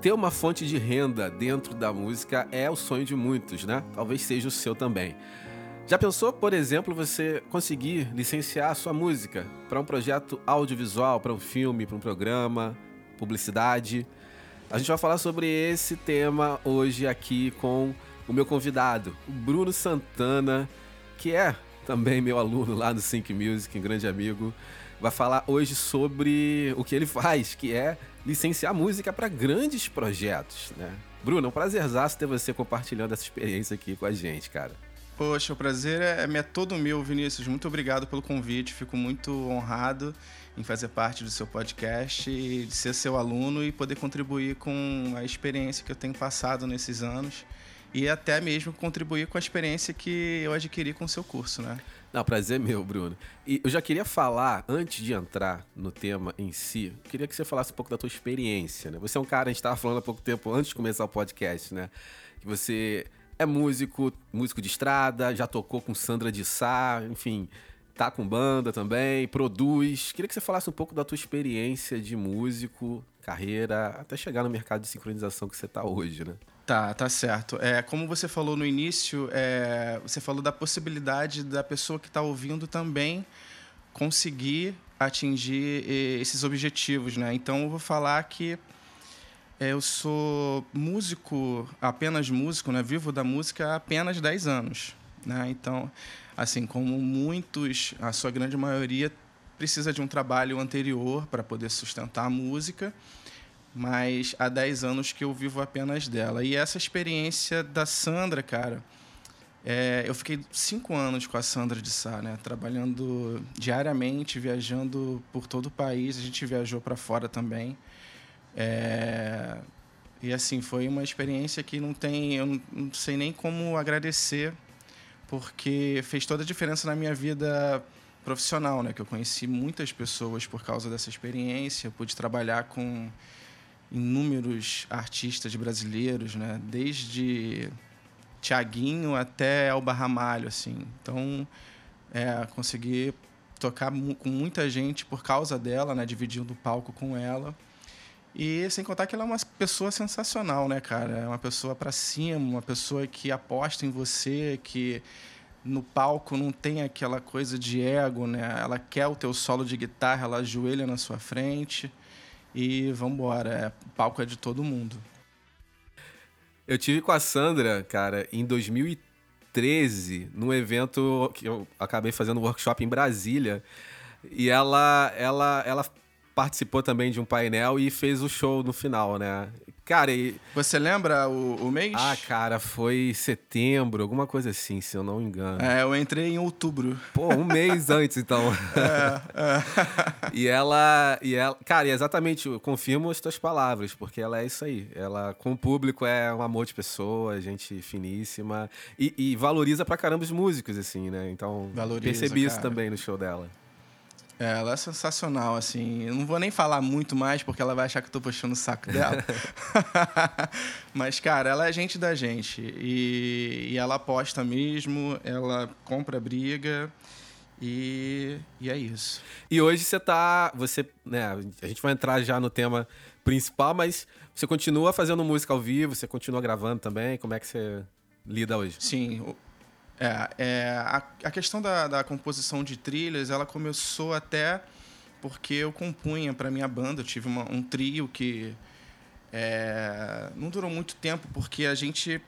ter uma fonte de renda dentro da música é o sonho de muitos, né? Talvez seja o seu também. Já pensou, por exemplo, você conseguir licenciar a sua música para um projeto audiovisual, para um filme, para um programa, publicidade? A gente vai falar sobre esse tema hoje aqui com o meu convidado, o Bruno Santana, que é também meu aluno lá no Sync Music, um grande amigo. Vai falar hoje sobre o que ele faz, que é licenciar música para grandes projetos, né? Bruno, é um prazerzaço ter você compartilhando essa experiência aqui com a gente, cara. Poxa, o prazer é, é todo meu, Vinícius. Muito obrigado pelo convite. Fico muito honrado em fazer parte do seu podcast de ser seu aluno e poder contribuir com a experiência que eu tenho passado nesses anos e até mesmo contribuir com a experiência que eu adquiri com o seu curso, né? Não, prazer meu, Bruno. E eu já queria falar, antes de entrar no tema em si, queria que você falasse um pouco da tua experiência, né? Você é um cara, a gente estava falando há pouco tempo, antes de começar o podcast, né? Que você é músico, músico de estrada, já tocou com Sandra de Sá, enfim, tá com banda também, produz. Queria que você falasse um pouco da tua experiência de músico, carreira, até chegar no mercado de sincronização que você tá hoje, né? Tá, tá certo. É, como você falou no início, é, você falou da possibilidade da pessoa que está ouvindo também conseguir atingir esses objetivos, né? Então eu vou falar que é, eu sou músico, apenas músico, né? Vivo da música há apenas 10 anos, né? Então, assim, como muitos, a sua grande maioria precisa de um trabalho anterior para poder sustentar a música mas há 10 anos que eu vivo apenas dela. E essa experiência da Sandra, cara, é, eu fiquei cinco anos com a Sandra de Sá, né? Trabalhando diariamente, viajando por todo o país. A gente viajou para fora também. É, e assim, foi uma experiência que não tem. Eu não, sei nem como agradecer, porque fez toda a diferença na minha vida profissional, né? Que eu conheci muitas pessoas por causa dessa experiência. Eu pude trabalhar com inúmeros artistas brasileiros, né? Desde Tiaguinho até Elba Ramalho, assim. Então, é, consegui tocar com muita gente por causa dela, né? Dividindo o palco com ela. E sem contar que ela é uma pessoa sensacional, né, cara? É uma pessoa para cima, uma pessoa que aposta em você, que no palco não tem aquela coisa de ego, né? Ela quer o teu solo de guitarra, ela ajoelha na sua frente e vambora. É, o palco é de todo mundo. Eu tive com a Sandra, cara, em 2013, num evento que eu acabei fazendo um workshop em Brasília. E ela, ela, ela participou também de um painel e fez o show no final, né? Cara, e... Você lembra o, o mês? Ah, cara, foi setembro, alguma coisa assim, se eu não me engano. É, eu entrei em outubro. Pô, um mês antes, então. É, é. e ela. E ela. Cara, exatamente, eu confirmo as tuas palavras, porque ela é isso aí. Ela, com o público, é um amor de pessoa, gente finíssima. E, e valoriza pra caramba os músicos, assim, né? Então, valoriza, percebi cara. isso também no show dela. Ela é sensacional, assim. Eu não vou nem falar muito mais, porque ela vai achar que eu tô puxando o saco dela. Mas, cara, ela é gente da gente. E, e ela aposta mesmo, ela compra briga. E, e é isso. E hoje você tá. Você, né, a gente vai entrar já no tema principal, mas você continua fazendo música ao vivo, você continua gravando também? Como é que você lida hoje? Sim, é, é a, a, questão da, da, composição de trilhas, ela começou até porque eu compunha para minha banda. Eu tive uma, um trio que é, não durou muito tempo, porque a gente,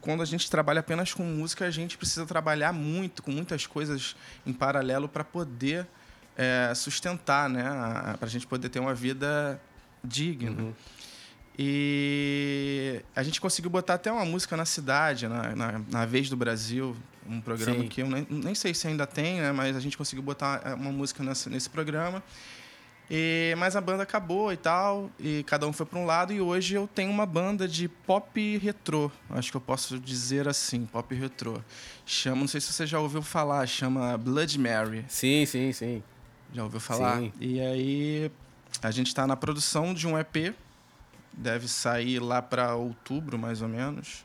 quando a gente trabalha apenas com música, a gente precisa trabalhar muito, com muitas coisas em paralelo para poder é, sustentar, né? Para a gente poder ter uma vida digna. Uhum. E a gente conseguiu botar até uma música na cidade, na, na, na Vez do Brasil, um programa Sim. que eu nem, nem, sei se ainda tem, né? Mas a gente conseguiu botar é, uma música nesse, nesse programa. E, mas a banda acabou e tal, e cada um foi para um lado, e hoje eu tenho uma banda de pop retrô, acho que eu posso dizer assim, pop retrô. Chama, não sei se você já ouviu falar, chama Blood Mary. Sim, sim, sim. Já ouviu falar? Sim. E aí a gente está na produção de um EP deve sair lá para outubro, mais ou menos.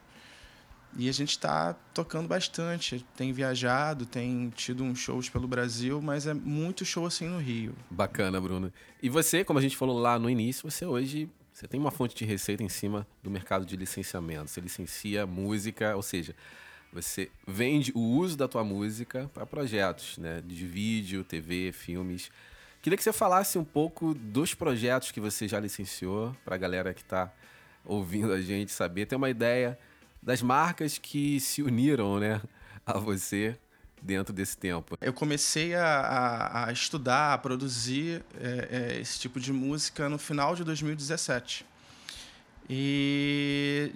E a gente está tocando bastante. Tem viajado, tem tido uns shows pelo Brasil, mas é muito show assim no Rio. Bacana, Bruno. E você, como a gente falou lá no início, você hoje Você tem uma fonte de receita em cima do mercado de licenciamento. Você licencia música, ou seja, você vende o uso da tua música para projetos, né? De vídeo, TV, filmes. Queria que você falasse um pouco dos projetos que você já licenciou para a galera que está ouvindo a gente saber, ter uma ideia das marcas que se uniram, né, a você dentro desse tempo? Eu comecei a, a, a estudar, a produzir é, é, esse tipo de música no final de 2017. E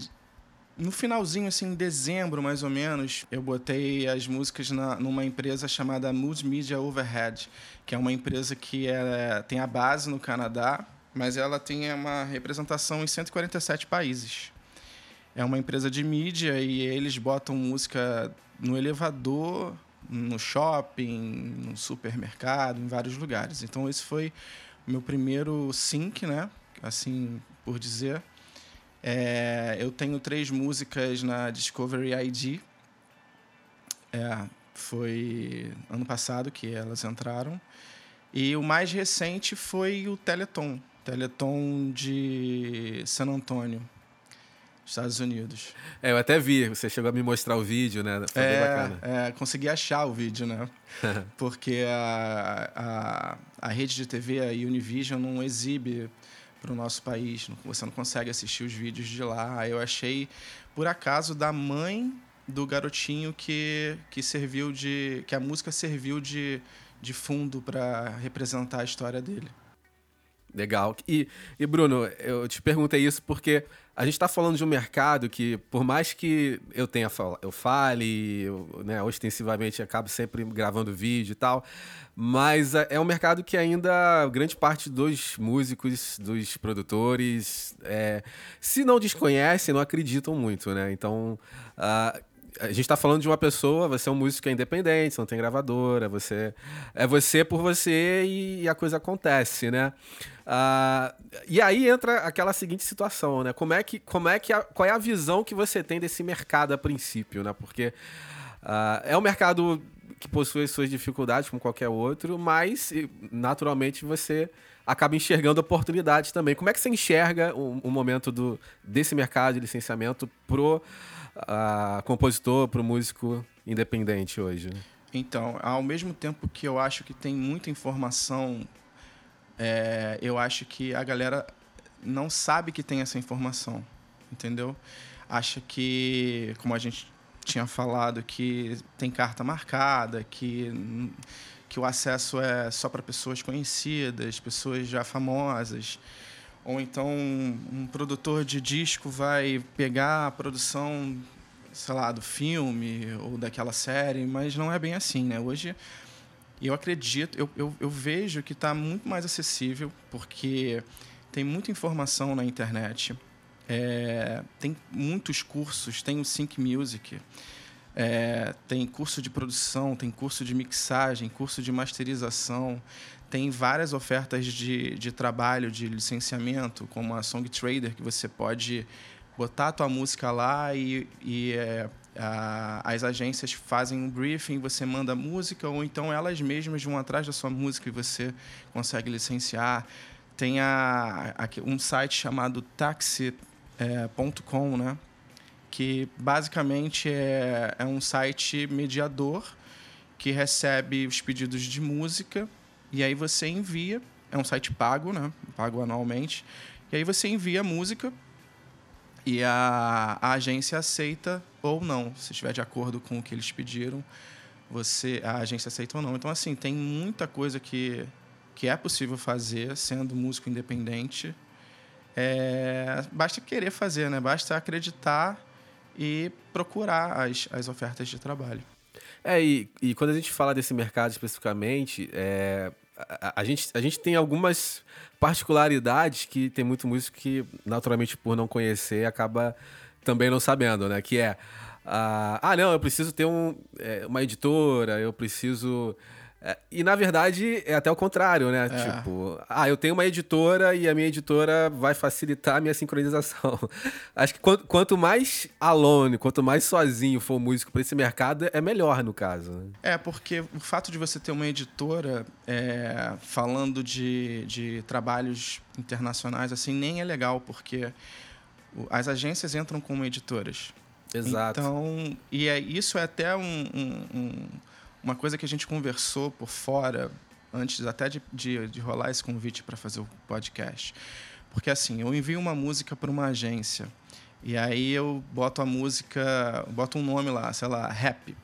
no finalzinho, assim, em dezembro mais ou menos, eu botei as músicas na, numa empresa chamada Multimedia Overhead, que é uma empresa que é, tem a base no Canadá, mas ela tem uma representação em 147 países. É uma empresa de mídia e eles botam música no elevador, no shopping, no supermercado, em vários lugares. Então esse foi meu primeiro sync, né? Assim por dizer. É, eu tenho três músicas na Discovery ID. É, foi ano passado que elas entraram. E o mais recente foi o Teleton, Teleton de San Antônio. Estados Unidos. É, eu até vi, você chegou a me mostrar o vídeo, né? Foi é, bacana. É, consegui achar o vídeo, né? Porque a, a, a rede de TV, a Univision, não exibe para o nosso país. Você não consegue assistir os vídeos de lá. Eu achei, por acaso, da mãe do garotinho que, que serviu de. que a música serviu de, de fundo para representar a história dele. Legal. E, e Bruno, eu te perguntei isso porque a gente está falando de um mercado que, por mais que eu tenha eu fale, eu, né, ostensivamente acabo sempre gravando vídeo e tal, mas é, é um mercado que ainda grande parte dos músicos, dos produtores, é, se não desconhecem, não acreditam muito, né? Então, uh, a gente está falando de uma pessoa, você é um músico independente, você não tem gravadora, você é você por você e, a coisa acontece, né? Uh, e aí entra aquela seguinte situação, né? Como é que, como é que a, qual é a visão que você tem desse mercado a princípio, né? Porque uh, é um mercado que possui suas dificuldades como qualquer outro, mas naturalmente você acaba enxergando oportunidades também. Como é que você enxerga o, o momento do, desse mercado de licenciamento pro a compositor, para o músico independente hoje? Então, ao mesmo tempo que eu acho que tem muita informação, é, eu acho que a galera não sabe que tem essa informação, entendeu? Acha que, como a gente tinha falado, que tem carta marcada, que que o acesso é só para pessoas conhecidas, pessoas já famosas. Ou então um produtor de disco vai pegar a produção, sei lá, do filme ou daquela série, mas não é bem assim, né? Hoje eu acredito, eu, eu, eu vejo que está muito mais acessível, porque tem muita informação na internet, é, tem muitos cursos, tem o Sync Music, é, tem curso de produção, tem curso de mixagem, curso de masterização, tem várias ofertas de, de trabalho, de licenciamento, como a Song Trader, que você pode botar a tua música lá e, e é, a, as agências fazem um briefing, você manda música, ou então elas mesmas vão atrás da sua música e você consegue licenciar. Tem a, a um site chamado taxi.com, é, né? que basicamente é, é um site mediador que recebe os pedidos de música e aí você envia, é um site pago, né? Pago anualmente. E aí você envia a música e a, a agência aceita ou não. Se estiver de acordo com o que eles pediram, você a agência aceita ou não. Então, assim, tem muita coisa que, que é possível fazer sendo músico independente. É, basta querer fazer, né? Basta acreditar e procurar as, as ofertas de trabalho. É, e, e quando a gente fala desse mercado especificamente, é, a, a, gente, a gente tem algumas particularidades que tem muito músico que, naturalmente, por não conhecer, acaba também não sabendo, né? Que é, ah, ah não, eu preciso ter um, é, uma editora, eu preciso e na verdade é até o contrário, né? É. Tipo, ah, eu tenho uma editora e a minha editora vai facilitar a minha sincronização. Acho que quanto, quanto mais alone, quanto mais sozinho for o músico para esse mercado, é melhor no caso. Né? É, porque o fato de você ter uma editora é, falando de, de trabalhos internacionais assim nem é legal, porque as agências entram como editoras. Exato. Então, e é, isso é até um, um, um uma coisa que a gente conversou por fora, antes até de, de, de rolar esse convite para fazer o podcast. Porque assim, eu envio uma música para uma agência e aí eu boto a música, boto um nome lá, sei lá, rap.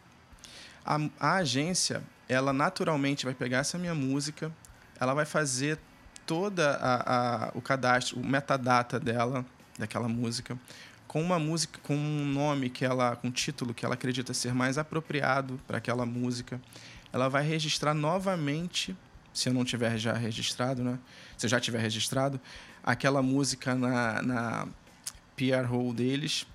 A, a agência, ela naturalmente vai pegar essa minha música, ela vai fazer toda a, a, o cadastro, o metadata dela, daquela música, com uma música, com um nome que ela, com um título que ela acredita ser mais apropriado para aquela música, ela vai registrar novamente, se eu não tiver já registrado, né? Se eu já tiver registrado, aquela música na, na PR roll deles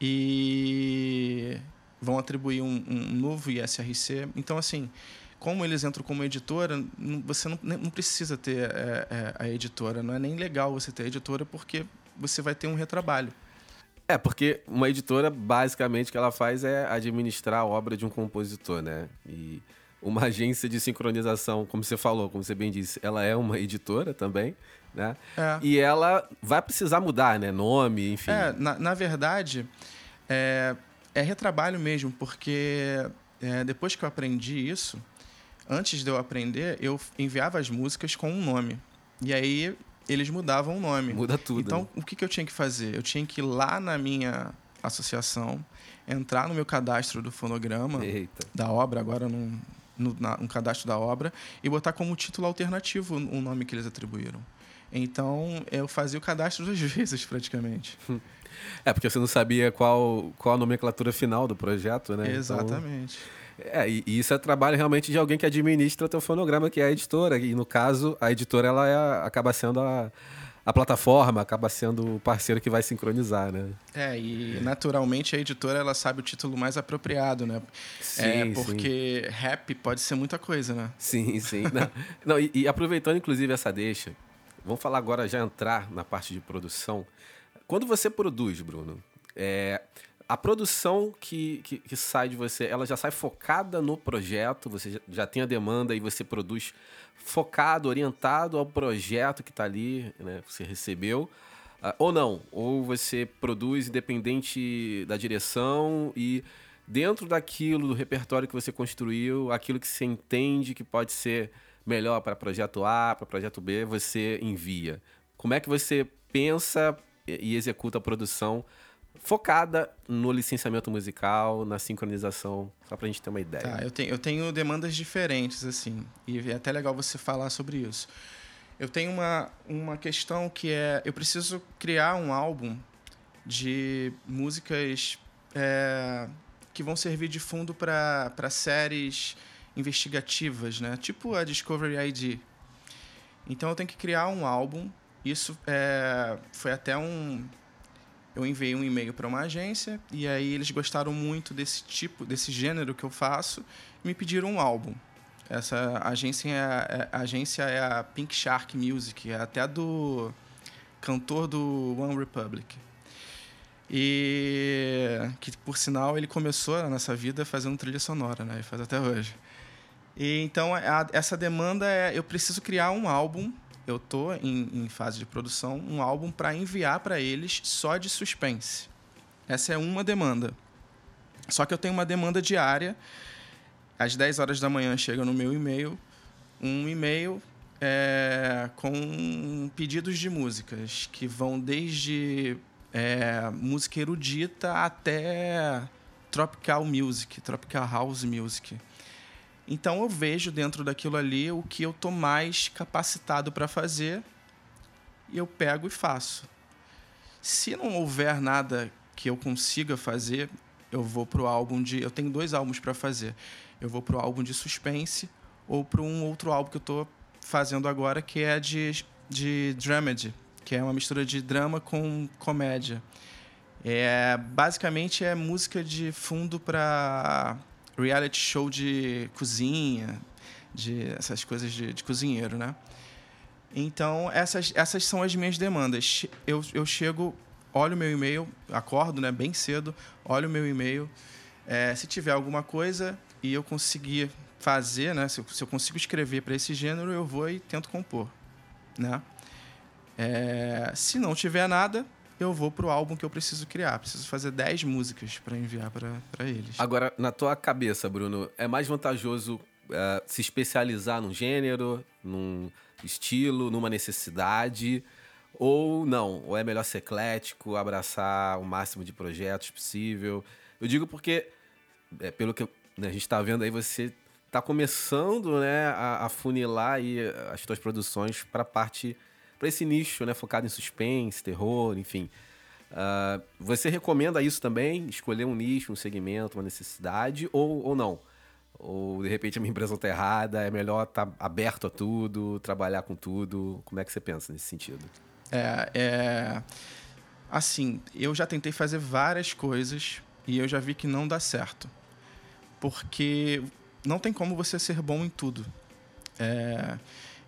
e vão atribuir um, um novo ISRC. Então, assim, como eles entram como editora, você não, não precisa ter é, é, a editora. Não é nem legal você ter a editora porque você vai ter um retrabalho. É, porque uma editora, basicamente, o que ela faz é administrar a obra de um compositor, né? E uma agência de sincronização, como você falou, como você bem disse, ela é uma editora também, né? É. E ela vai precisar mudar, né? Nome, enfim. É, na, na verdade, é, é retrabalho mesmo, porque é, depois que eu aprendi isso, antes de eu aprender, eu enviava as músicas com um nome. E aí eles mudavam o nome. Muda tudo. Então, o que, que eu tinha que fazer? Eu tinha que ir lá na minha associação, entrar no meu cadastro do fonograma Eita. da obra, agora num, no, na, um cadastro da obra, e botar como título alternativo o nome que eles atribuíram. Então, eu fazia o cadastro duas vezes, praticamente. É, porque você não sabia qual, qual a nomenclatura final do projeto, né? Então, Exatamente. Então... É, e, isso é trabalho realmente de alguém que administra o teu fonograma, que é a editora. E no caso, a editora ela é, acaba sendo a, a plataforma, acaba sendo o parceiro que vai sincronizar, né? É, e naturalmente a editora ela sabe o título mais apropriado, né? Sim, é, porque sim. rap pode ser muita coisa, né? Sim, sim. Não, não e, e aproveitando inclusive essa deixa, vamos falar agora já entrar na parte de produção. Quando você produz, Bruno, é, a produção que, que, que, sai de você, ela já sai focada no projeto, você já tem a demanda e você produz focado, orientado ao projeto que está ali, né, você recebeu, uh, ou não, ou você produz independente da direção e dentro daquilo, do repertório que você construiu, aquilo que você entende que pode ser melhor para projeto A, para projeto B, você envia. Como é que você pensa e executa a produção focada no licenciamento musical, na sincronização, só pra gente ter uma ideia. Tá, eu tenho, eu tenho demandas diferentes, assim, e é até legal você falar sobre isso. Eu tenho uma, uma questão que é: eu preciso criar um álbum de músicas é, que vão servir de fundo para séries investigativas, né? Tipo a Discovery ID. Então eu tenho que criar um álbum. Isso é, foi até um, eu enviei um e-mail para uma agência e aí eles gostaram muito desse tipo, desse gênero que eu faço e me pediram um álbum. Essa agência é a, é, a agência é a Pink Shark Music, é até do cantor do One Republic. E que por sinal ele começou nessa vida fazendo trilha sonora, né? E faz até hoje. E então a, essa demanda é eu preciso criar um álbum eu tô em, em fase de produção um álbum para enviar para eles só de suspense. Essa é uma demanda. Só que eu tenho uma demanda diária. Às 10 horas da manhã chega no meu e-mail um e-mail é, com pedidos de músicas que vão desde é, música erudita até tropical music, tropical house music. Então eu vejo dentro daquilo ali o que eu tô mais capacitado para fazer e eu pego e faço. Se não houver nada que eu consiga fazer, eu vou pro álbum de, eu tenho dois álbuns para fazer. Eu vou pro álbum de suspense ou para um outro álbum que eu tô fazendo agora que é de de dramedy, que é uma mistura de drama com comédia. É, basicamente é música de fundo para reality show de cozinha. de essas coisas de, de cozinheiro, né? Então, essas, essas são as minhas demandas. Eu, eu chego, olho meu e-mail, acordo né, bem cedo, olho o meu e-mail. É, se tiver alguma coisa e eu conseguir fazer, né, se eu, se eu consigo escrever para esse gênero, eu vou e tento compor. Né? É, se não tiver nada, eu vou pro álbum que eu preciso criar. Preciso fazer 10 músicas para enviar para eles. Agora, na tua cabeça, Bruno, é mais vantajoso uh, se especializar num gênero, num estilo, numa necessidade? Ou não? Ou é melhor ser eclético, abraçar o máximo de projetos possível? Eu digo porque, é, pelo que né, a gente está vendo aí, você está começando né, a, a funilar aí as suas produções para parte para esse nicho, né, focado em suspense, terror, enfim. Uh, você recomenda isso também? Escolher um nicho, um segmento, uma necessidade ou, ou não? Ou de repente a minha impressão está errada, é melhor estar tá aberto a tudo, trabalhar com tudo? Como é que você pensa nesse sentido? É, é. Assim, eu já tentei fazer várias coisas e eu já vi que não dá certo. Porque não tem como você ser bom em tudo. É,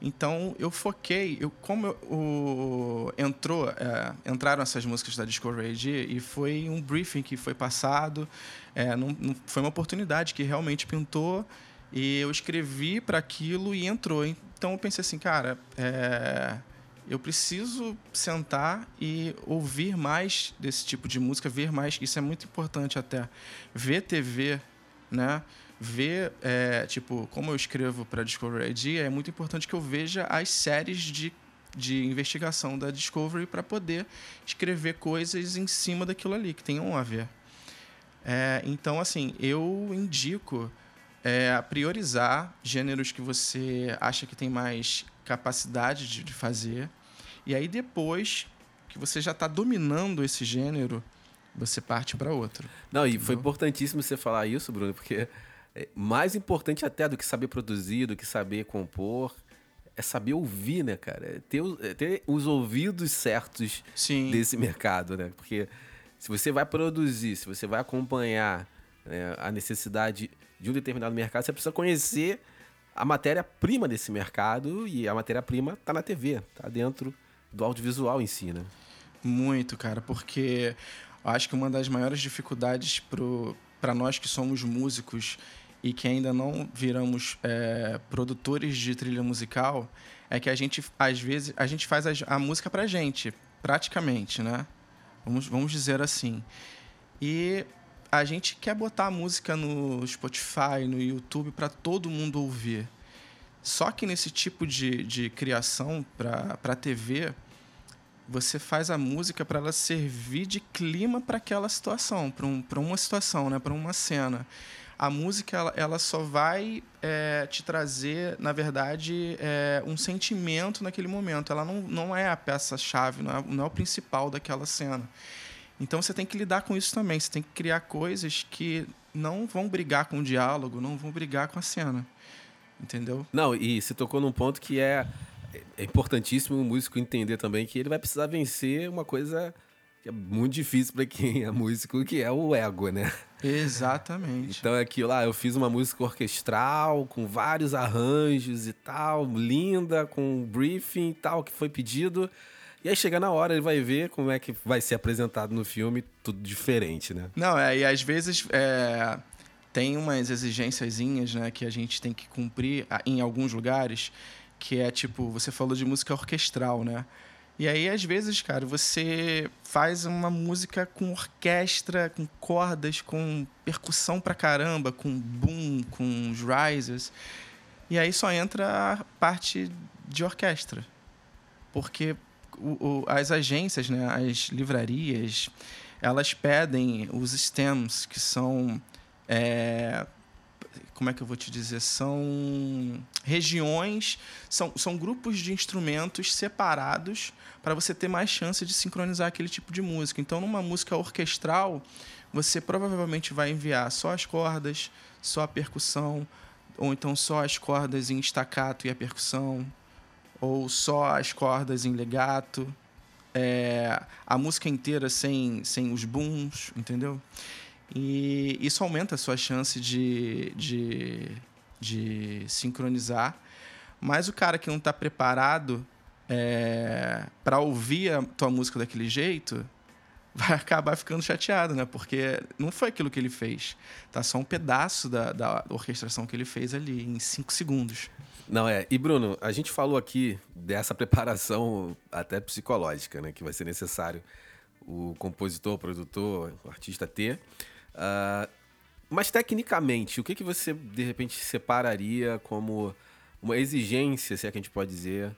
então eu foquei, eu, como eu, o, entrou, é, entraram essas músicas da Discovery AD e foi um briefing que foi passado, é, foi uma oportunidade que realmente pintou e eu escrevi para aquilo e entrou. Então eu pensei assim, cara, é, eu preciso sentar e ouvir mais desse tipo de música, ver mais, isso é muito importante até, ver TV, né? Ver, é, tipo, como eu escrevo para Discovery ID, é muito importante que eu veja as séries de, de investigação da Discovery para poder escrever coisas em cima daquilo ali, que tenham a ver. É, então, assim, eu indico é, priorizar gêneros que você acha que tem mais capacidade de, de fazer. E aí, depois que você já está dominando esse gênero, você parte para outro. Não, e foi importantíssimo você falar isso, Bruno, porque mais importante até do que saber produzir, do que saber compor, é saber ouvir, né, cara? É ter, é ter os ouvidos certos Sim. desse mercado, né? Porque se você vai produzir, se você vai acompanhar né, a necessidade de um determinado mercado, você precisa conhecer a matéria-prima desse mercado e a matéria-prima está na TV, está dentro do audiovisual em si, né? Muito, cara, porque eu acho que uma das maiores dificuldades para nós que somos músicos e que ainda não viramos é, produtores de trilha musical é que a gente às vezes a gente faz a, a música pra gente praticamente né? Vamos, vamos dizer assim. E a gente quer botar a música no Spotify no YouTube para todo mundo ouvir. Só que nesse tipo de, de criação para TV você faz a música para ela servir de clima para aquela situação para um, uma situação né? Para uma cena a música ela, ela só vai é, te trazer, na verdade, é, um sentimento naquele momento. Ela não, não é a peça-chave, não, é, não é o principal daquela cena. Então você tem que lidar com isso também. Você tem que criar coisas que não vão brigar com o diálogo, não vão brigar com a cena. Entendeu? Não, e você tocou num ponto que é, é importantíssimo o músico entender também que ele vai precisar vencer uma coisa que é muito difícil para quem é músico, que é o ego, né? Exatamente. Então é aquilo lá, eu fiz uma música orquestral com vários arranjos e tal, linda, com um briefing e tal que foi pedido. E aí chega na hora, ele vai ver como é que vai ser apresentado no filme, tudo diferente, né? Não, é, e às vezes é, tem umas exigênciazinhas, né, que a gente tem que cumprir em alguns lugares, que é tipo, você falou de música orquestral, né? E aí, às vezes, cara, você faz uma música com orquestra, com cordas, com percussão pra caramba, com boom, com os risers. E aí só entra a parte de orquestra. Porque o, o, as agências, né, as livrarias, elas pedem os stems, que são é, como é que eu vou te dizer? São regiões, são, são grupos de instrumentos separados para você ter mais chance de sincronizar aquele tipo de música. Então, numa música orquestral, você provavelmente vai enviar só as cordas, só a percussão, ou então só as cordas em staccato e a percussão, ou só as cordas em legato, é, a música inteira sem, sem os booms, entendeu? E isso aumenta a sua chance de, de de sincronizar. Mas o cara que não está preparado é, para ouvir a tua música daquele jeito, vai acabar ficando chateado, né? Porque não foi aquilo que ele fez. Tá só um pedaço da, da orquestração que ele fez ali, em cinco segundos. Não, é. E, Bruno, a gente falou aqui dessa preparação até psicológica, né? Que vai ser necessário o compositor, o produtor, o artista ter. Uh, mas, tecnicamente, o que, que você, de repente, separaria como uma exigência, se é que a gente pode dizer,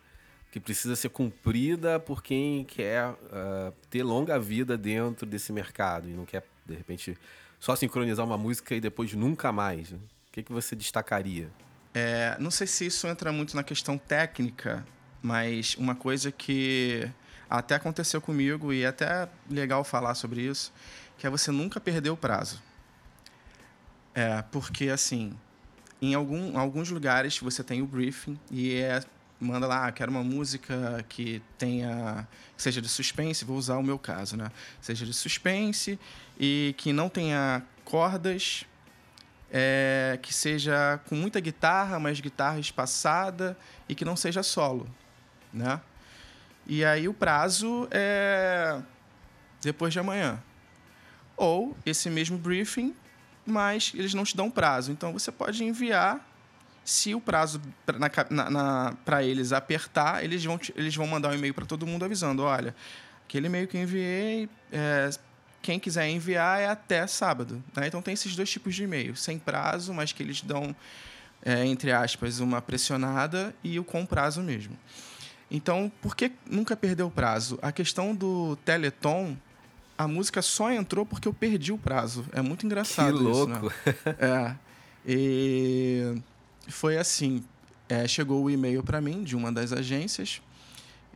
que precisa ser cumprida por quem quer uh, ter longa vida dentro desse mercado e não quer, de repente, só sincronizar uma música e depois nunca mais? Né? O que, que você destacaria? É, não sei se isso entra muito na questão técnica, mas uma coisa que até aconteceu comigo e é até legal falar sobre isso, que é você nunca perder o prazo. É, porque assim, em algum, alguns lugares você tem o briefing e é manda lá, ah, quero uma música que tenha que seja de suspense, vou usar o meu caso, né? Seja de suspense e que não tenha cordas, é, que seja com muita guitarra, mas guitarra espaçada e que não seja solo, né? E aí o prazo é depois de amanhã. Ou esse mesmo briefing, mas eles não te dão prazo. Então você pode enviar se o prazo para eles apertar, eles vão, eles vão mandar um e-mail para todo mundo avisando: olha, aquele e-mail que eu enviei, é, quem quiser enviar é até sábado. Né? Então tem esses dois tipos de e-mail: sem prazo, mas que eles dão, é, entre aspas, uma pressionada, e o com prazo mesmo. Então, por que nunca perdeu o prazo? A questão do Teleton, a música só entrou porque eu perdi o prazo. É muito engraçado que louco. isso. Né? É. E foi assim: é, chegou o e-mail para mim de uma das agências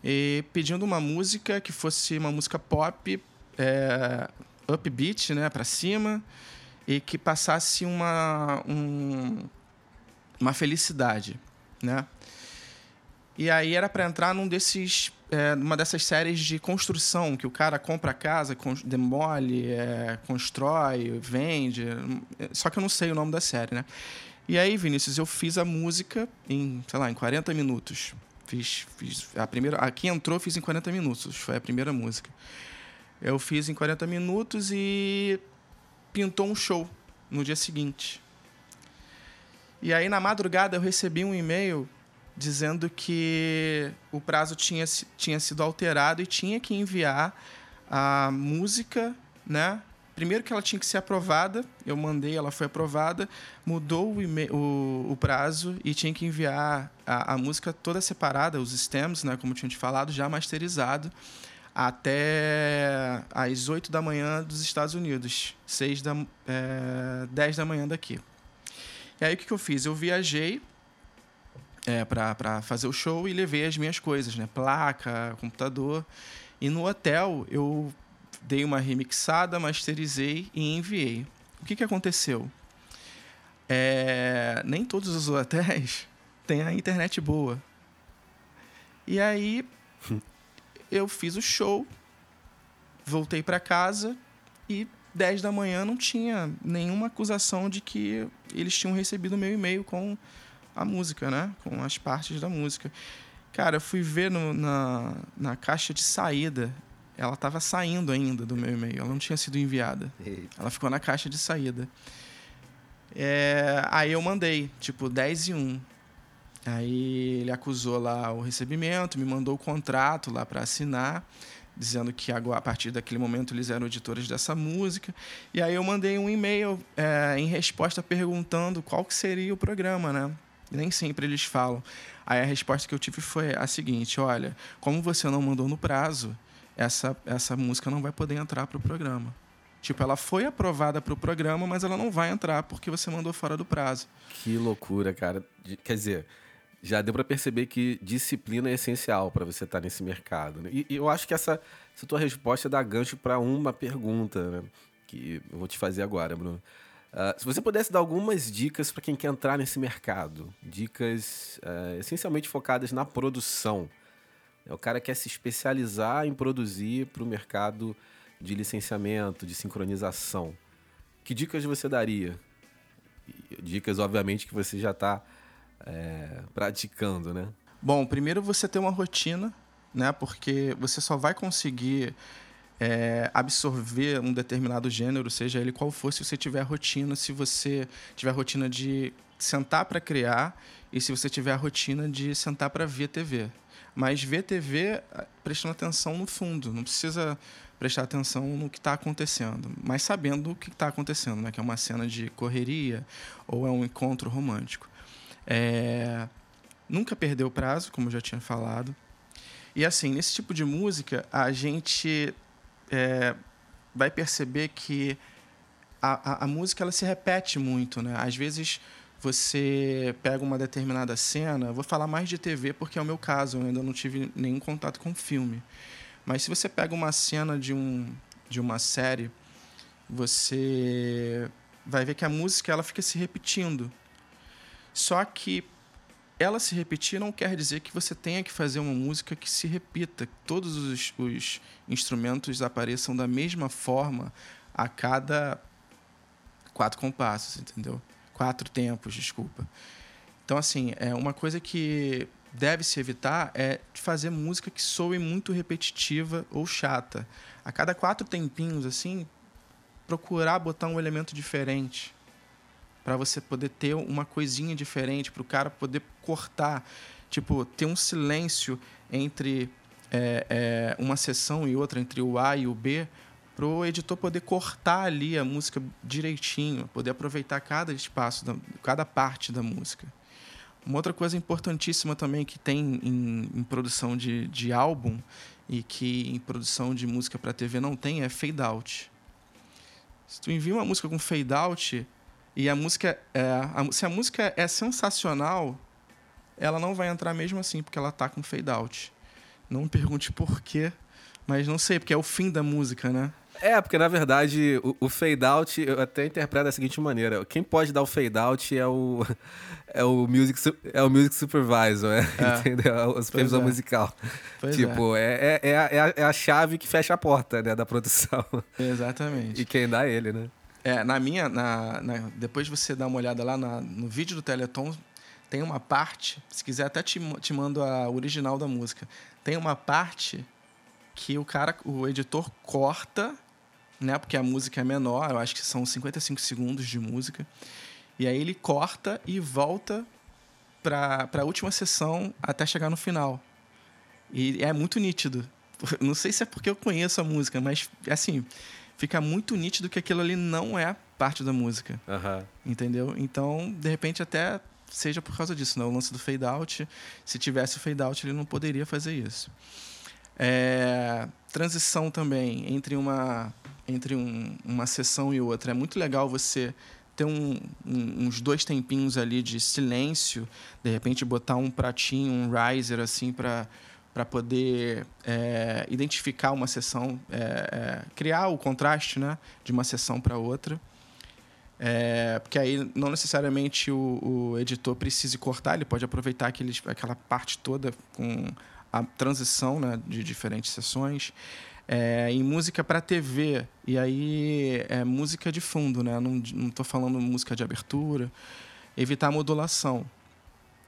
e pedindo uma música que fosse uma música pop, é, upbeat, né, para cima e que passasse uma um, uma felicidade, né? E aí era para entrar num desses é, uma dessas séries de construção que o cara compra a casa, demole, é, constrói, vende. Só que eu não sei o nome da série, né? E aí, Vinícius, eu fiz a música em, sei lá, em 40 minutos. Fiz, fiz a primeira, aqui entrou, fiz em 40 minutos. Foi a primeira música. Eu fiz em 40 minutos e pintou um show no dia seguinte. E aí, na madrugada, eu recebi um e-mail dizendo que o prazo tinha, tinha sido alterado e tinha que enviar a música, né, Primeiro que ela tinha que ser aprovada, eu mandei, ela foi aprovada, mudou o, o, o prazo e tinha que enviar a, a, música toda separada, os stems, né, como tinha te falado, já masterizado, até às 8 da manhã dos Estados Unidos, 6 da, é, 10 da manhã daqui. E aí o que, que eu fiz? Eu viajei é, para fazer o show e levei as minhas coisas, né? Placa, computador. E no hotel eu dei uma remixada, masterizei e enviei. O que, que aconteceu? É, nem todos os hotéis têm a internet boa. E aí eu fiz o show, voltei para casa e 10 da manhã não tinha nenhuma acusação de que eles tinham recebido meu e-mail com a música, né? Com as partes da música. Cara, eu fui ver no, na, na caixa de saída ela estava saindo ainda do meu e-mail, ela não tinha sido enviada. Ela ficou na caixa de saída. É, aí eu mandei, tipo, 10 e 1. Aí ele acusou lá o recebimento, me mandou o contrato lá para assinar, dizendo que agora, a partir daquele momento eles eram editores dessa música. E aí eu mandei um e-mail é, em resposta perguntando qual que seria o programa, né? Nem sempre eles falam. Aí a resposta que eu tive foi a seguinte: olha, como você não mandou no prazo, essa, essa música não vai poder entrar para o programa. Tipo, ela foi aprovada para o programa, mas ela não vai entrar porque você mandou fora do prazo. Que loucura, cara. Quer dizer, já deu para perceber que disciplina é essencial para você estar tá nesse mercado. Né? E, e, eu acho que essa, essa tua resposta dá gancho para uma pergunta né? que eu vou te fazer agora, Bruno. Uh, se você pudesse dar algumas dicas para quem quer entrar nesse mercado, dicas uh, essencialmente focadas na produção, é o cara quer se especializar em produzir para o mercado de licenciamento, de sincronização. Que dicas você daria? Dicas, obviamente, que você já está é, praticando, né? Bom, primeiro você ter uma rotina, né? Porque você só vai conseguir é, absorver um determinado gênero, seja ele qual for, se você tiver rotina, se você tiver rotina de sentar para criar e se você tiver a rotina de sentar para ver TV. Mas ver TV ah, prestando atenção no fundo, não precisa prestar atenção no que está acontecendo, mas sabendo o que está acontecendo, né? que é uma cena de correria ou é um encontro romântico. É... Nunca perdeu prazo, como eu já tinha falado. E assim, nesse tipo de música, a gente é, vai perceber que a, a, a, música ela se repete muito, né? Às vezes você pega uma determinada cena, vou falar mais de TV porque é o meu caso, eu ainda não tive nenhum contato com filme. Mas se você pega uma cena de, um, de uma série, você vai ver que a música ela fica se repetindo. Só que ela se repetir não quer dizer que você tenha que fazer uma música que se repita, que todos os, os instrumentos apareçam da mesma forma a cada quatro compassos, entendeu? Quatro tempos, desculpa. Então, assim, é uma coisa que deve se evitar é fazer música que soe muito repetitiva ou chata. A cada quatro tempinhos, assim, procurar botar um elemento diferente para você poder ter uma coisinha diferente, para o cara poder cortar, tipo, ter um silêncio entre é, é, uma sessão e outra, entre o A e o B, para o editor poder cortar ali a música direitinho, poder aproveitar cada espaço, da, cada parte da música. Uma outra coisa importantíssima também que tem em, em produção de, de álbum e que em produção de música para TV não tem é fade out. Se tu envia uma música com fade out, e a música, é, a, se a música é sensacional, ela não vai entrar mesmo assim, porque ela tá com fade out. Não me pergunte por quê, mas não sei, porque é o fim da música, né? É, porque na verdade o, o fade out eu até interpreto da seguinte maneira: quem pode dar o fade out é o é o music é o music supervisor, é, é. entendeu? É o supervisor é. musical. Pois tipo, é. É, é, a, é a chave que fecha a porta, né, da produção. Exatamente. E quem dá ele, né? É, na minha. Na, na, depois você dá uma olhada lá na, no vídeo do Teleton, tem uma parte. Se quiser, até te, te mando a original da música. Tem uma parte que o cara, o editor corta, né? Porque a música é menor, eu acho que são 55 segundos de música. E aí ele corta e volta para a última sessão até chegar no final. E é muito nítido. Não sei se é porque eu conheço a música, mas assim, fica muito nítido que aquilo ali não é parte da música. Uhum. Entendeu? Então, de repente, até seja por causa disso, né? O lance do fade out. Se tivesse o fade out, ele não poderia fazer isso. É, transição também entre uma entre um, uma sessão e outra. É muito legal você ter um, um, uns dois tempinhos ali de silêncio, de repente botar um pratinho, um riser assim para para poder é, identificar uma sessão, é, é, criar o contraste né, de uma sessão para outra. É, porque aí não necessariamente o, o, editor precise cortar, ele pode aproveitar aquele, aquela parte toda com a transição né, de diferentes sessões. É, em música para TV, e aí é música de fundo, né? não estou falando música de abertura. Evitar a modulação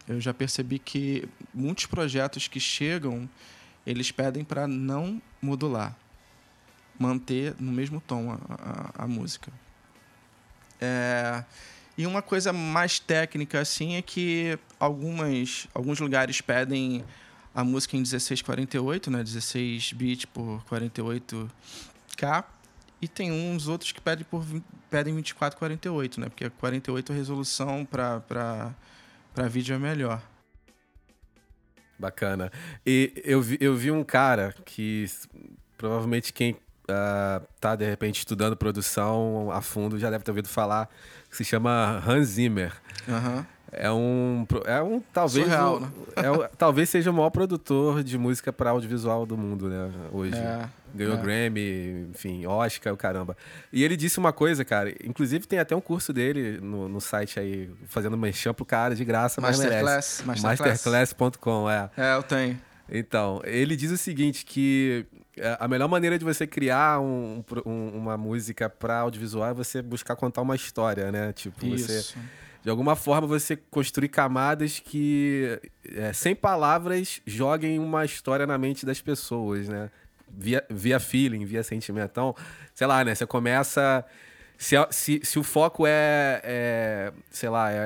eu já percebi que muitos projetos que chegam, eles pedem para não modular, manter no mesmo tom a, a, a música. É, e uma coisa mais técnica assim é que algumas, alguns lugares pedem a música em 1648, né, 16 bits por 48k, e tem uns outros que pedem por pedem 2448, né, porque 48 é resolução para para vídeo é melhor. Bacana. E eu vi, eu vi um cara que provavelmente quem uh, tá de repente estudando produção a fundo já deve ter ouvido falar, que se chama Hans Zimmer. Uhum. É um, é um talvez Surreal, o, né? é, talvez seja o maior produtor de música para audiovisual do mundo, né? Hoje. É, Ganhou é. Grammy, enfim, Oscar, o caramba. E ele disse uma coisa, cara. Inclusive tem até um curso dele no, no site aí, fazendo merchan pro cara de graça, mas Masterclass. Masterclass.com, é. É, eu tenho. Então, ele diz o seguinte, que é, a melhor maneira de você criar um, um, uma música para audiovisual é você buscar contar uma história, né? Tipo, Isso. você de alguma forma você construir camadas que, é, sem palavras, joguem uma história na mente das pessoas, né? Via, via feeling, via sentimento. Então, sei lá, né? Você começa. Se, se, se o foco é, é sei lá, é,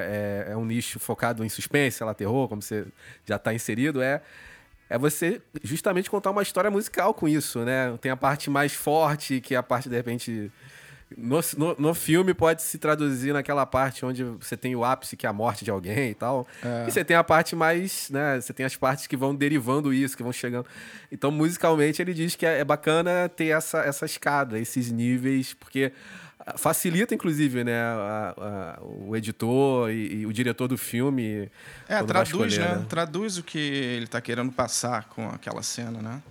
é, é, um nicho focado em suspense, sei lá, terror, como você já está inserido, é, é você justamente contar uma história musical com isso, né? Tem a parte mais forte, que é a parte, de repente, no, no, no, filme pode se traduzir naquela parte onde você tem o ápice, que é a morte de alguém e tal. É. E você tem a parte mais, né? Você tem as partes que vão derivando isso, que vão chegando. Então, musicalmente, ele diz que é, é bacana ter essa, essa escada, esses níveis, porque facilita, inclusive, né, a, a, o editor e, e, o diretor do filme. É, traduz, escolher, né? né? Traduz o que ele está querendo passar com aquela cena, né?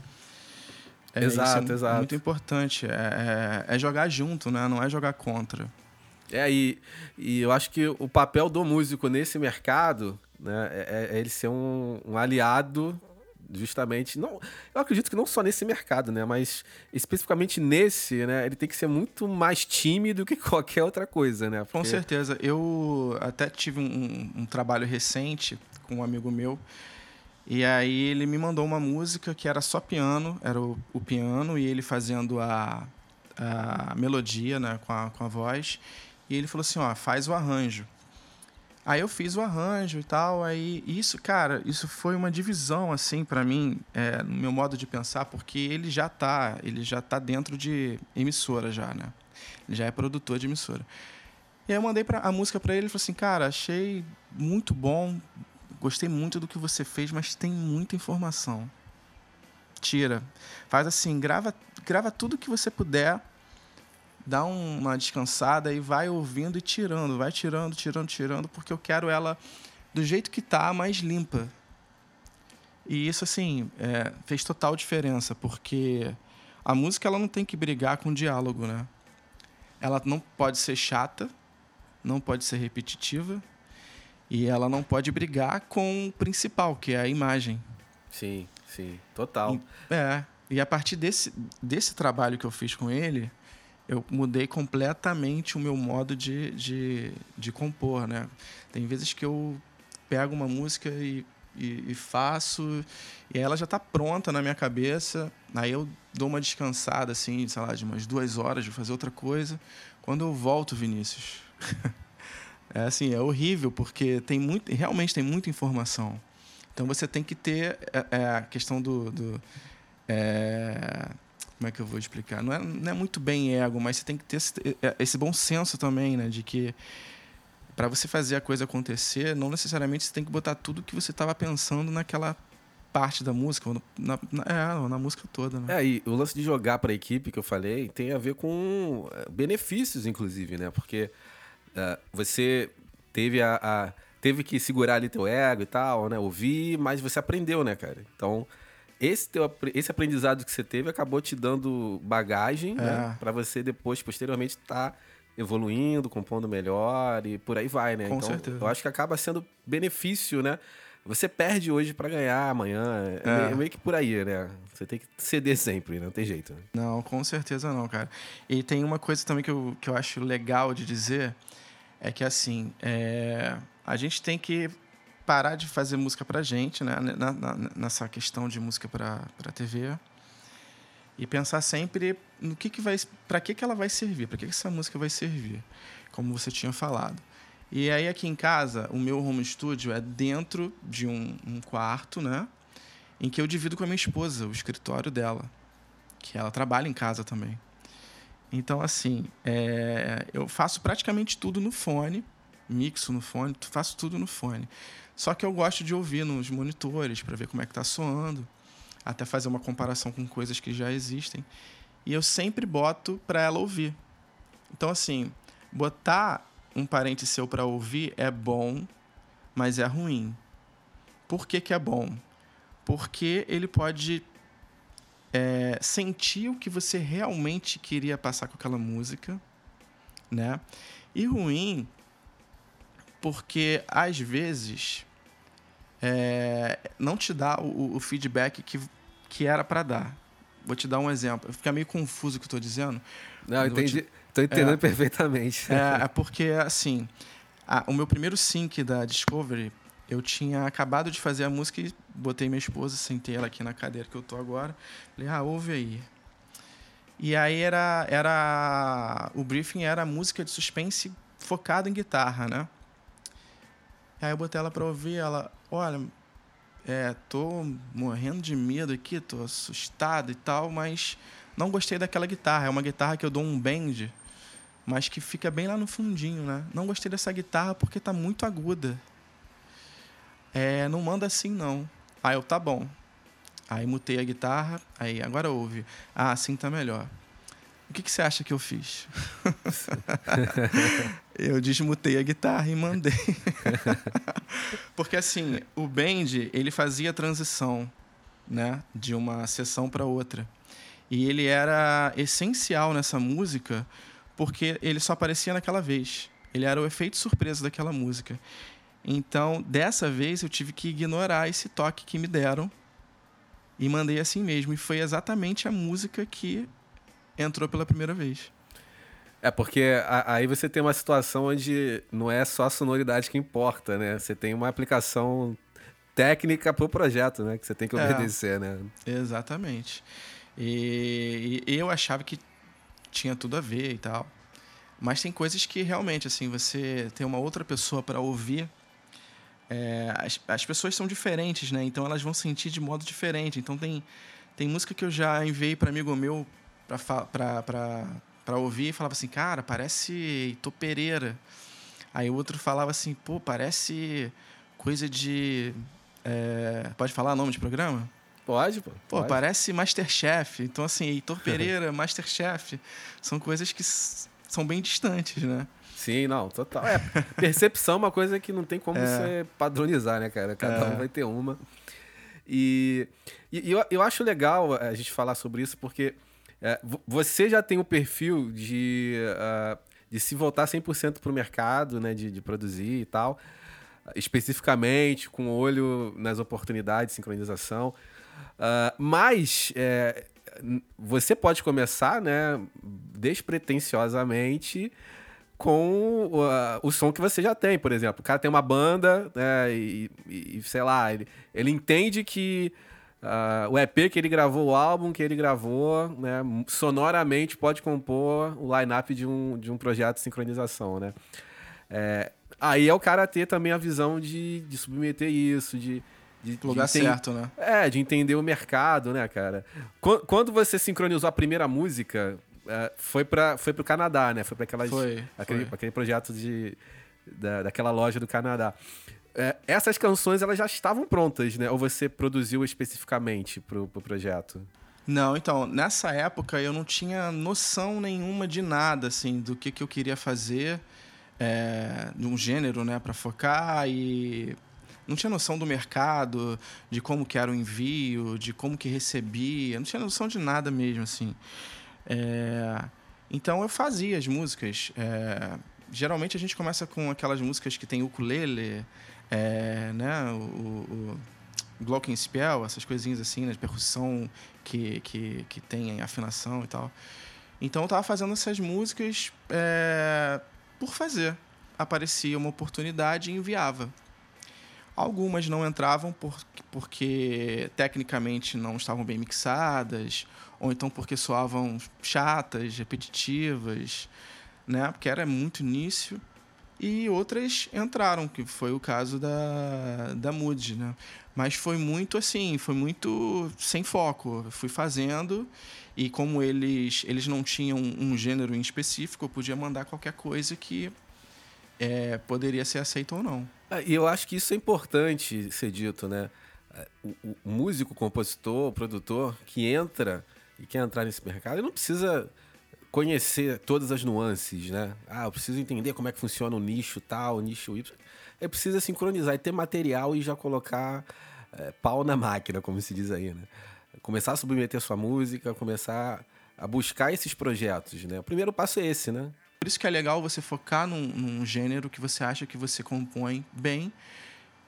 É, exato, é exato. Muito importante. É, é, é, jogar junto, né? Não é jogar contra. É, e, e eu acho que o papel do músico nesse mercado né, é, é ele ser um, um, aliado justamente não eu acredito que não só nesse mercado né mas especificamente nesse né ele tem que ser muito mais tímido que qualquer outra coisa né Porque... com certeza eu até tive um, um trabalho recente com um amigo meu e aí ele me mandou uma música que era só piano, era o, o piano e ele fazendo a, a melodia né, com, a, com a voz. E ele falou assim, ó, faz o arranjo. Aí eu fiz o arranjo e tal, aí isso, cara, isso foi uma divisão assim para mim, é, no meu modo de pensar, porque ele já tá, ele já tá dentro de emissora já, né? Ele já é produtor de emissora. E aí eu mandei pra, a música para ele, ele falou assim, cara, achei muito bom, Gostei muito do que você fez, mas tem muita informação. Tira. Faz assim, grava, grava tudo que você puder, dá uma descansada e vai ouvindo e tirando, vai tirando, tirando, tirando, porque eu quero ela do jeito que tá, mais limpa. E isso, assim, é, fez total diferença, porque a música ela não tem que brigar com o diálogo, né? Ela não pode ser chata, não pode ser repetitiva, e ela não pode brigar com o principal, que é a imagem. Sim, sim, total. E, é. E a partir desse, desse trabalho que eu fiz com ele, eu mudei completamente o meu modo de, de, de compor, né? Tem vezes que eu pego uma música e, e, e faço, e ela já está pronta na minha cabeça, aí eu dou uma descansada, assim, sei lá, de umas duas horas de fazer outra coisa. Quando eu volto, Vinícius, É assim, é horrível, porque tem muito, realmente tem muita informação. Então você tem que ter é, é, a questão do. do é, como é que eu vou explicar? Não é, não é muito bem ego, mas você tem que ter esse, é, esse bom senso também, né? De que para você fazer a coisa acontecer, não necessariamente você tem que botar tudo que você estava pensando naquela parte da música, na, na, é, na música toda. Né? É, e o lance de jogar para a equipe que eu falei tem a ver com é, benefícios, inclusive, né? Porque uh, você teve a, a, teve que segurar ali teu ego e tal, né? Ouvir, mas você aprendeu, né, cara? Então, esse, teu, esse aprendizado que você teve acabou te dando bagagem, né? é. né? Para você depois, posteriormente, estar tá evoluindo, compondo melhor e por aí vai, né? Com então, certeza. eu acho que acaba sendo benefício, né? Você perde hoje para ganhar amanhã. É, é. é, meio que por aí, né? Você tem que ceder sempre, não tem jeito. Né? Não, com certeza não, cara. E tem uma coisa também que eu, que eu acho legal de dizer é que assim, é, a gente tem que parar de fazer música pra gente, né? Na, na, nessa questão de música pra, pra TV. E pensar sempre no que, que vai. para que, que ela vai servir, para que, que essa música vai servir, como você tinha falado. E aí aqui em casa, o meu home studio é dentro de um, um quarto, né? Em que eu divido com a minha esposa, o escritório dela. Que ela trabalha em casa também. Então, assim, é, eu faço praticamente tudo no fone, mixo no fone, faço tudo no fone. Só que eu gosto de ouvir nos monitores para ver como é que está soando, até fazer uma comparação com coisas que já existem. E eu sempre boto para ela ouvir. Então, assim, botar um parente seu para ouvir é bom, mas é ruim. Por que, que é bom? Porque ele pode é, sentir o que você realmente queria passar com aquela música, né? E ruim, porque às vezes é, não te dá o, o feedback que, que era para dar. vou te dar um exemplo. Fica meio confuso o que eu tô dizendo. Não, entendi. Te... Tô entendendo é, perfeitamente. É, é porque, assim, a, o meu primeiro sync da Discovery, eu tinha acabado de fazer a música e botei minha esposa, sentei ela aqui na cadeira que eu tô agora. Falei, ah, ouve aí. E aí era, era. O briefing era música de suspense focada em guitarra, né? Aí eu botei ela pra ouvir, ela, olha, é, tô morrendo de medo aqui, tô assustado e tal, mas não gostei daquela guitarra. É uma guitarra que eu dou um bend, mas que fica bem lá no fundinho, né? Não gostei dessa guitarra porque tá muito aguda. É, não manda assim não. Aí eu, tá bom. Aí mutei a guitarra, aí agora ouve. Ah, assim tá melhor. O que, que você acha que eu fiz? eu desmutei a guitarra e mandei. Porque assim, o bend, ele fazia transição, né, de uma sessão para outra. E ele era essencial nessa música porque ele só aparecia naquela vez. Ele era o efeito surpresa daquela música. Então, dessa vez eu tive que ignorar esse toque que me deram e mandei assim mesmo. E foi exatamente a música que entrou pela primeira vez. É porque aí você tem uma situação onde não é só a sonoridade que importa, né? Você tem uma aplicação técnica pro projeto, né? Que você tem que é. obedecer, é, né? Exatamente. E, e, eu achava que tinha tudo a ver e tal. Mas tem coisas que realmente, assim, você tem uma outra pessoa para ouvir é, as, as pessoas são diferentes, né? Então elas vão sentir de modo diferente. Então tem, tem música que eu já enviei para amigo meu para ouvir e falava assim, cara, parece Ito Pereira. Aí o outro falava assim, pô, parece coisa de. É, pode falar nome de programa? Pode, pô. Pô, pode. parece Masterchef. Então, assim, Heitor Pereira, Masterchef. São coisas que são bem distantes, né? Sim, não, total. É, percepção é uma coisa que não tem como é. você padronizar, né, cara? Cada é. um vai ter uma. E, e eu, eu acho legal a gente falar sobre isso porque é, você já tem o perfil de, uh, de se voltar 100% para o mercado, né, de, de produzir e tal, especificamente com olho nas oportunidades de sincronização. Uh, mas é, você pode começar, né, despretensiosamente com uh, o som que você já tem, por exemplo. O cara tem uma banda, né, e, e sei lá, ele, ele entende que uh, o EP que ele gravou, o álbum que ele gravou, né, sonoramente pode compor o line-up de um, de um projeto de sincronização, né. É, aí é o cara ter também a visão de, de submeter isso, de... De, lugar de certo, né? É, de entender o mercado, né, cara? Quando você sincronizou a primeira música, foi para foi pro Canadá, né? Foi para aquelas foi, aquele, foi. aquele projeto de da, daquela loja do Canadá. É, essas canções elas já estavam prontas, né? Ou você produziu especificamente pro, pro projeto? Não, então, nessa época eu não tinha noção nenhuma de nada, assim, do que, que eu queria fazer, é, de um gênero, né, para focar e não tinha noção do mercado, de como que era o envio, de como que recebia, não tinha noção de nada mesmo, assim. É, então eu fazia as músicas. É, geralmente a gente começa com aquelas músicas que tem ukulele, é, né, o, o glockenspiel, essas coisinhas assim, né, de percussão que, que, que tem afinação e tal. Então eu estava fazendo essas músicas é, por fazer. Aparecia uma oportunidade e enviava. Algumas não entravam por, porque tecnicamente não estavam bem mixadas, ou então porque soavam chatas, repetitivas, né? Porque era muito início. E outras entraram, que foi o caso da, da Mood, né? Mas foi muito assim, foi muito sem foco. Eu fui fazendo e como eles, eles não tinham um gênero em específico, eu podia mandar qualquer coisa que é, poderia ser aceito ou não. Ah, e eu acho que isso é importante ser dito, né? O, o músico, compositor, produtor que entra e quer entrar nesse mercado, ele não precisa conhecer todas as nuances, né? Ah, eu preciso entender como é que funciona o nicho tal, o nicho Y. Ele precisa sincronizar e ter material e já colocar é, pau na máquina, como se diz aí, né? Começar a submeter sua música, começar a buscar esses projetos, né? O primeiro passo é esse, né? Por isso que é legal você focar num, num gênero que você acha que você compõe bem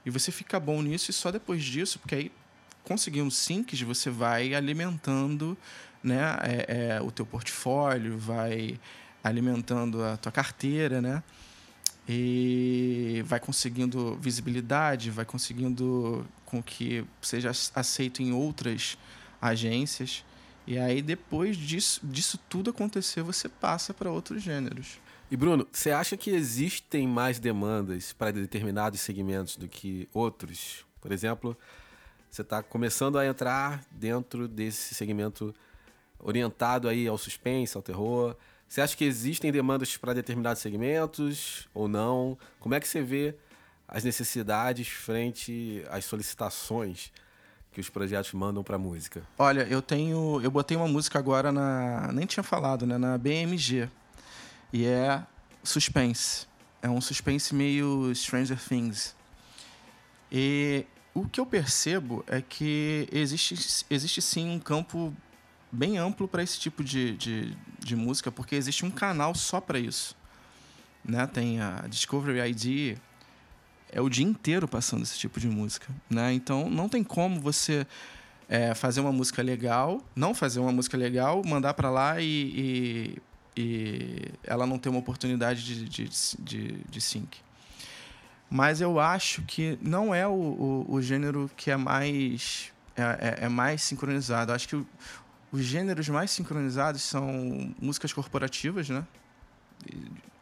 e você fica bom nisso e só depois disso, porque aí conseguindo syncs, você vai alimentando né, é, é, o teu portfólio, vai alimentando a tua carteira, né? E vai conseguindo visibilidade, vai conseguindo com que seja aceito em outras agências. E aí, depois disso, disso tudo acontecer, você passa para outros gêneros. E Bruno, você acha que existem mais demandas para determinados segmentos do que outros? Por exemplo, você está começando a entrar dentro desse segmento orientado aí ao suspense, ao terror. Você acha que existem demandas para determinados segmentos ou não? Como é que você vê as necessidades frente às solicitações que os projetos mandam para música? Olha, eu tenho, eu botei uma música agora na, nem tinha falado, né, na BMG. E é suspense. É um suspense meio Stranger Things. E o que eu percebo é que existe, existe sim um campo bem amplo para esse tipo de, de, de, música, porque existe um canal só para isso. Né? Tem a Discovery ID, é o dia inteiro passando esse tipo de música. Né? Então não tem como você é, fazer uma música legal, não fazer uma música legal, mandar para lá e, e e ela não tem uma oportunidade de, de, de, de sync. Mas eu acho que não é o, o, o gênero que é mais, é, é, é mais sincronizado. acho que o, os gêneros mais sincronizados são músicas corporativas, né?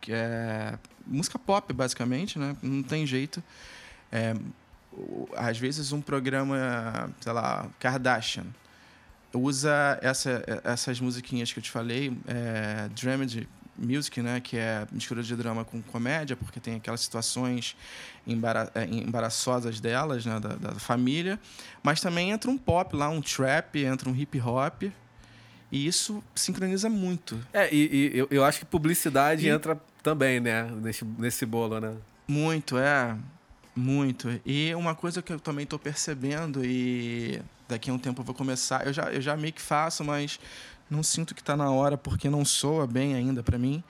Que é música pop, basicamente, né? Não tem jeito. É, às vezes um programa, sei lá, Kardashian, usa essa, essas musiquinhas que eu te falei, é, Dramedy Music, né, que é mistura de drama com comédia, porque tem aquelas situações embara é, embaraçosas delas, né, da, da, família, mas também entra um pop lá, um trap, entra um hip hop, e isso sincroniza muito. É, e, e eu, eu acho que publicidade e... entra também, né, nesse, nesse bolo, né? Muito, é. Muito. E uma coisa que eu também estou percebendo, e daqui a um tempo eu vou começar, eu já, eu já meio que faço, mas não sinto que está na hora porque não soa bem ainda para mim,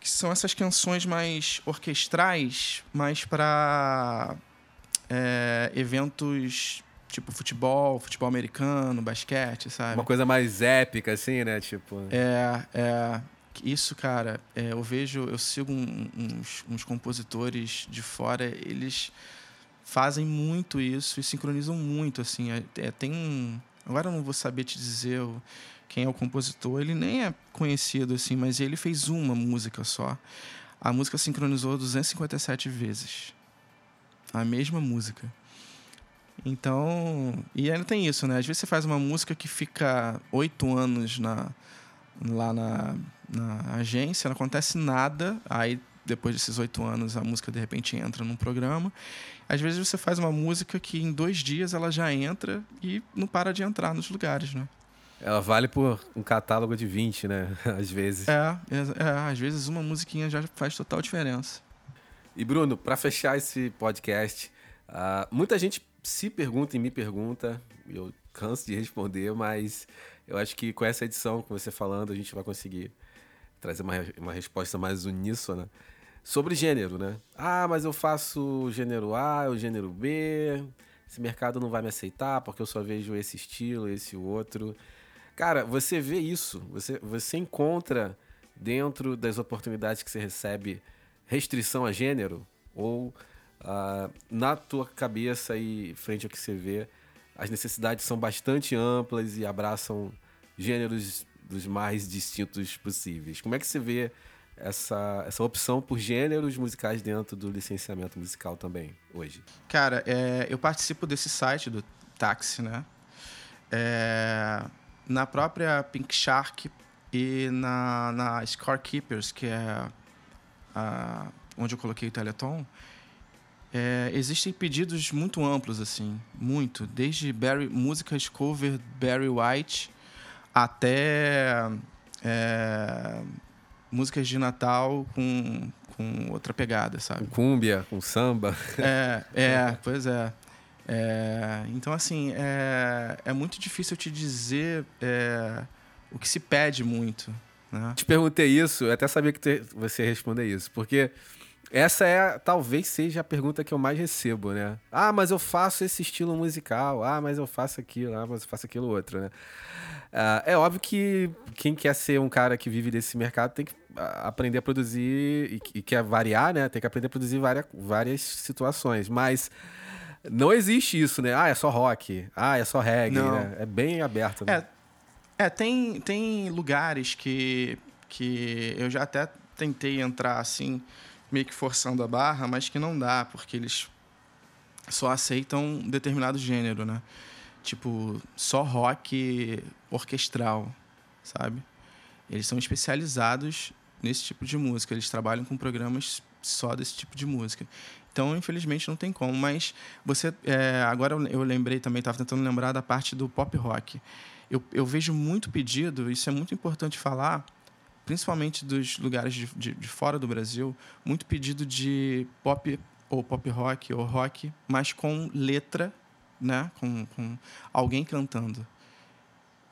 que são essas canções mais orquestrais, mais para é, eventos tipo futebol, futebol americano, basquete, sabe? Uma coisa mais épica, assim, né? Tipo. É, é isso, cara, é, eu vejo, eu sigo um, uns, uns compositores de fora, eles fazem muito isso e sincronizam muito, assim. É, é, tem um, agora eu não vou saber te dizer quem é o compositor, ele nem é conhecido, assim, mas ele fez uma música só. A música sincronizou 257 vezes. A mesma música. Então, e ainda tem isso, né? Às vezes você faz uma música que fica oito anos na, lá na, na agência, não acontece nada, aí depois desses oito anos a música de repente entra num programa. Às vezes você faz uma música que em dois dias ela já entra e não para de entrar nos lugares, né? Ela vale por um catálogo de 20, né? Às vezes. É, é, é às vezes uma musiquinha já faz total diferença. E Bruno, para fechar esse podcast, uh, muita gente se pergunta e me pergunta, eu canso de responder, mas eu acho que com essa edição, com você falando, a gente vai conseguir trazer uma, uma resposta mais uníssona sobre gênero, né? Ah, mas eu faço gênero A, o gênero B, esse mercado não vai me aceitar porque eu só vejo esse estilo, esse outro. Cara, você vê isso, você, você encontra dentro das oportunidades que você recebe restrição a gênero ou uh, na tua cabeça e frente ao que você vê as necessidades são bastante amplas e abraçam gêneros dos mais distintos possíveis. Como é que você vê essa, essa opção por gêneros musicais dentro do licenciamento musical também hoje? Cara, é, eu participo desse site do Táxi, né? É, na própria Pink Shark e na, na Scorekeepers, que é a, onde eu coloquei o Teleton, é, existem pedidos muito amplos, assim, muito. Desde Barry, músicas cover Barry White até é, músicas de Natal com, com outra pegada, sabe? Com cúmbia, com samba. É, é, pois é. é então, assim, é, é muito difícil te dizer é, o que se pede muito. Né? Te perguntei isso, eu até sabia que você ia responder isso, porque Essa é, talvez seja a pergunta que eu mais recebo, né? Ah, mas eu faço esse estilo musical. Ah, mas eu faço aquilo. Ah, mas eu faço aquilo outro, né? Uh, é óbvio que quem quer ser um cara que vive desse mercado tem que ah, aprender a produzir e, e quer variar, né? Tem que aprender a produzir várias, várias situações. Mas não existe isso, né? Ah, é só rock. Ah, é só reggae. Né? É bem aberto. Né? É, é tem, tem lugares que, que eu já até tentei entrar assim, meio que forçando a barra, mas que não dá, porque eles só aceitam um determinado gênero, né? Tipo, só rock orquestral, sabe? Eles são especializados nesse tipo de música, eles trabalham com programas só desse tipo de música. Então, infelizmente, não tem como. Mas você. É, agora eu lembrei também, estava tentando lembrar da parte do pop rock. Eu, eu vejo muito pedido, isso é muito importante falar, principalmente dos lugares de, de, de, fora do Brasil, muito pedido de pop ou pop rock ou rock, mas com letra, né? com, com alguém cantando.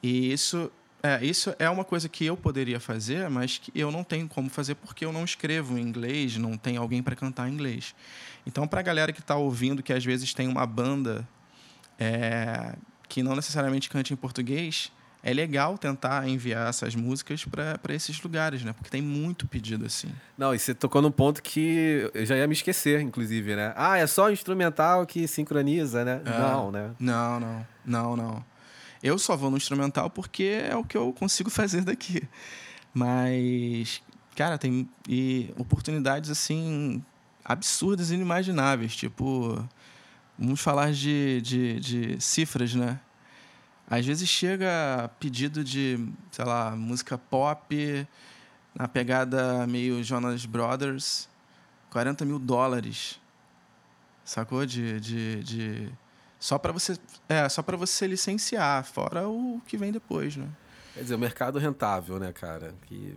E isso é, isso é uma coisa que eu poderia fazer, mas que eu não tenho como fazer porque eu não escrevo em inglês, não tem alguém para cantar em inglês. Então, para a galera que está ouvindo, que às vezes tem uma banda é, que não necessariamente cante em português, é legal tentar enviar essas músicas para esses lugares, né? Porque tem muito pedido assim. Não, e você tocou num ponto que eu já ia me esquecer, inclusive, né? Ah, é só o instrumental que sincroniza, né? É. Não, né? Não, não. Não, não. Eu só vou no instrumental porque é o que eu consigo fazer daqui. Mas, cara, tem e oportunidades assim absurdas e inimagináveis. Tipo, vamos falar de, de, de cifras, né? Às vezes chega pedido de, sei lá, música pop, na pegada meio Jonas Brothers, 40 mil dólares. Sacou? De. de, de... Só para você. É, só para você licenciar, fora o que vem depois, né? Quer dizer, o mercado rentável, né, cara? Que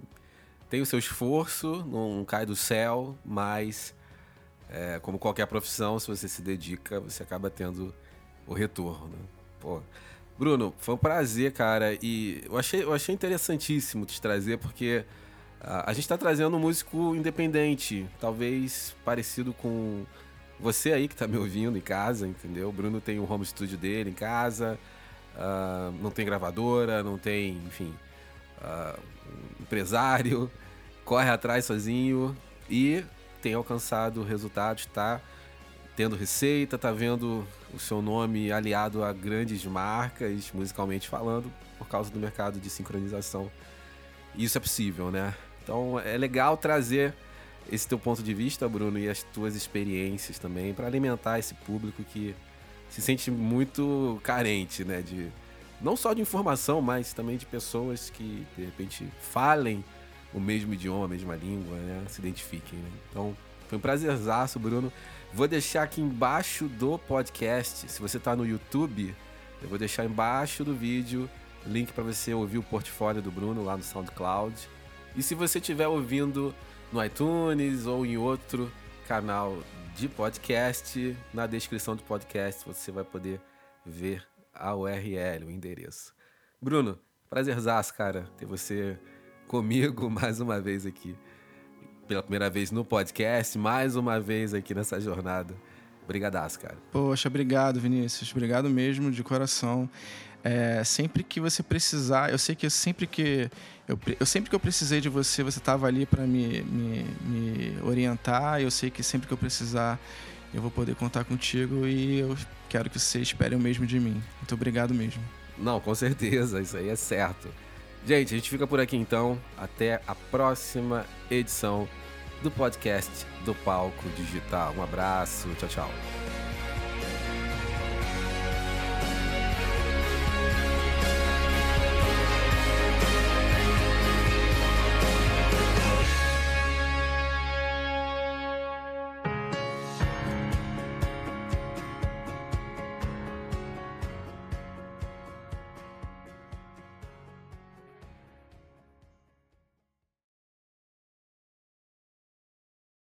tem o seu esforço, não cai do céu, mas é, como qualquer profissão, se você se dedica, você acaba tendo o retorno. Pô, Bruno, foi um prazer, cara. E eu achei, eu achei interessantíssimo te trazer, porque a, a gente está trazendo um músico independente, talvez parecido com você aí que está me ouvindo em casa, entendeu? O Bruno tem o home studio dele em casa, uh, não tem gravadora, não tem, enfim, uh, empresário, corre atrás sozinho e tem alcançado resultados, está tendo receita, está vendo o seu nome aliado a grandes marcas, musicalmente falando, por causa do mercado de sincronização. Isso é possível, né? Então é legal trazer esse teu ponto de vista, Bruno, e as tuas experiências também, para alimentar esse público que se sente muito carente, né? De, não só de informação, mas também de pessoas que, de repente, falem o mesmo idioma, a mesma língua, né? Se identifiquem. Né? Então, foi um prazerzaço, Bruno. Vou deixar aqui embaixo do podcast, se você está no YouTube, eu vou deixar embaixo do vídeo link para você ouvir o portfólio do Bruno lá no SoundCloud. E se você estiver ouvindo no iTunes ou em outro canal de podcast, na descrição do podcast você vai poder ver a URL, o endereço. Bruno, prazerzaço, cara, ter você comigo mais uma vez aqui. Pela primeira vez no podcast, mais uma vez aqui nessa jornada. Obrigadaço, cara. Poxa, obrigado, Vinícius. Obrigado mesmo, de coração. É, sempre que você precisar, eu sei que sempre que eu, eu sempre que eu precisei de você, você estava ali para me, me, me orientar. Eu sei que sempre que eu precisar, eu vou poder contar contigo e eu quero que você espere o mesmo de mim. Muito obrigado mesmo. Não, com certeza, isso aí é certo. Gente, a gente fica por aqui então. Até a próxima edição do podcast do Palco Digital. Um abraço, tchau, tchau.